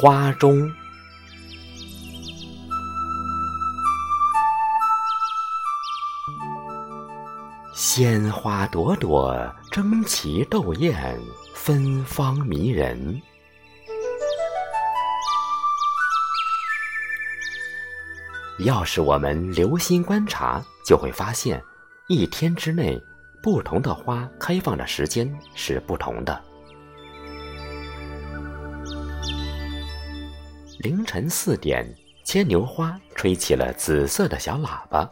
花中。鲜花朵朵，争奇斗艳，芬芳迷人。要是我们留心观察，就会发现，一天之内，不同的花开放的时间是不同的。凌晨四点，牵牛花吹起了紫色的小喇叭。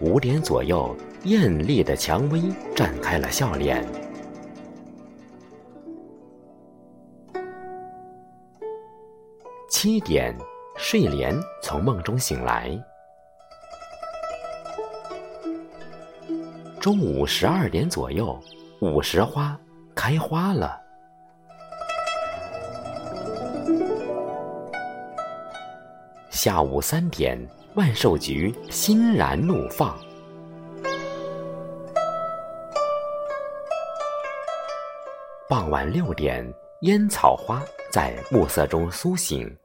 五点左右，艳丽的蔷薇绽开了笑脸。七点，睡莲从梦中醒来。中午十二点左右，午时花开花了。下午三点，万寿菊欣然怒放。傍晚六点，烟草花在暮色中苏醒。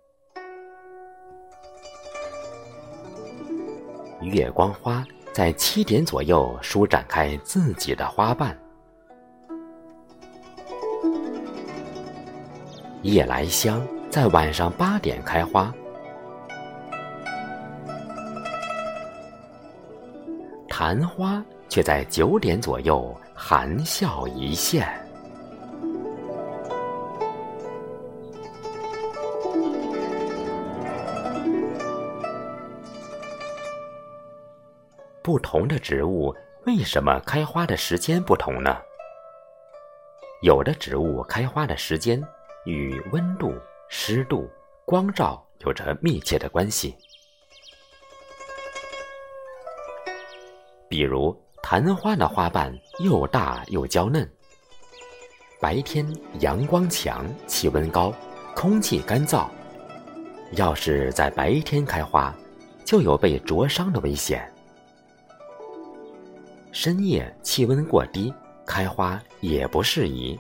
月光花在七点左右舒展开自己的花瓣，夜来香在晚上八点开花，昙花却在九点左右含笑一现。不同的植物为什么开花的时间不同呢？有的植物开花的时间与温度、湿度、光照有着密切的关系。比如昙花的花瓣又大又娇嫩，白天阳光强，气温高，空气干燥，要是在白天开花，就有被灼伤的危险。深夜气温过低，开花也不适宜。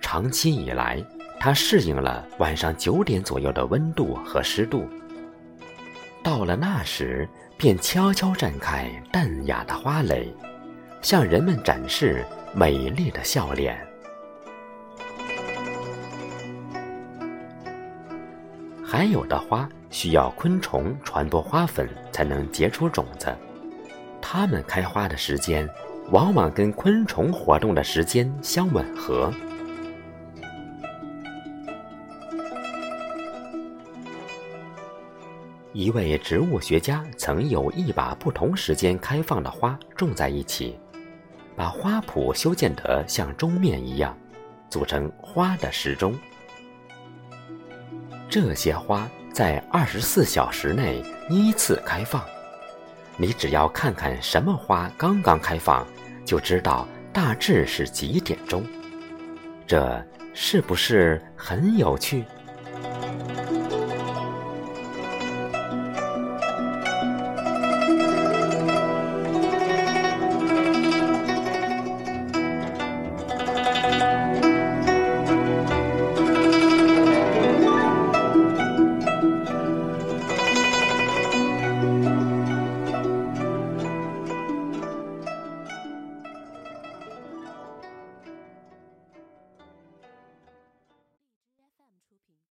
长期以来，它适应了晚上九点左右的温度和湿度。到了那时，便悄悄绽开淡雅的花蕾，向人们展示美丽的笑脸。还有的花需要昆虫传播花粉才能结出种子。它们开花的时间，往往跟昆虫活动的时间相吻合。一位植物学家曾有意把不同时间开放的花种在一起，把花圃修建得像钟面一样，组成花的时钟。这些花在二十四小时内依次开放。你只要看看什么花刚刚开放，就知道大致是几点钟。这是不是很有趣？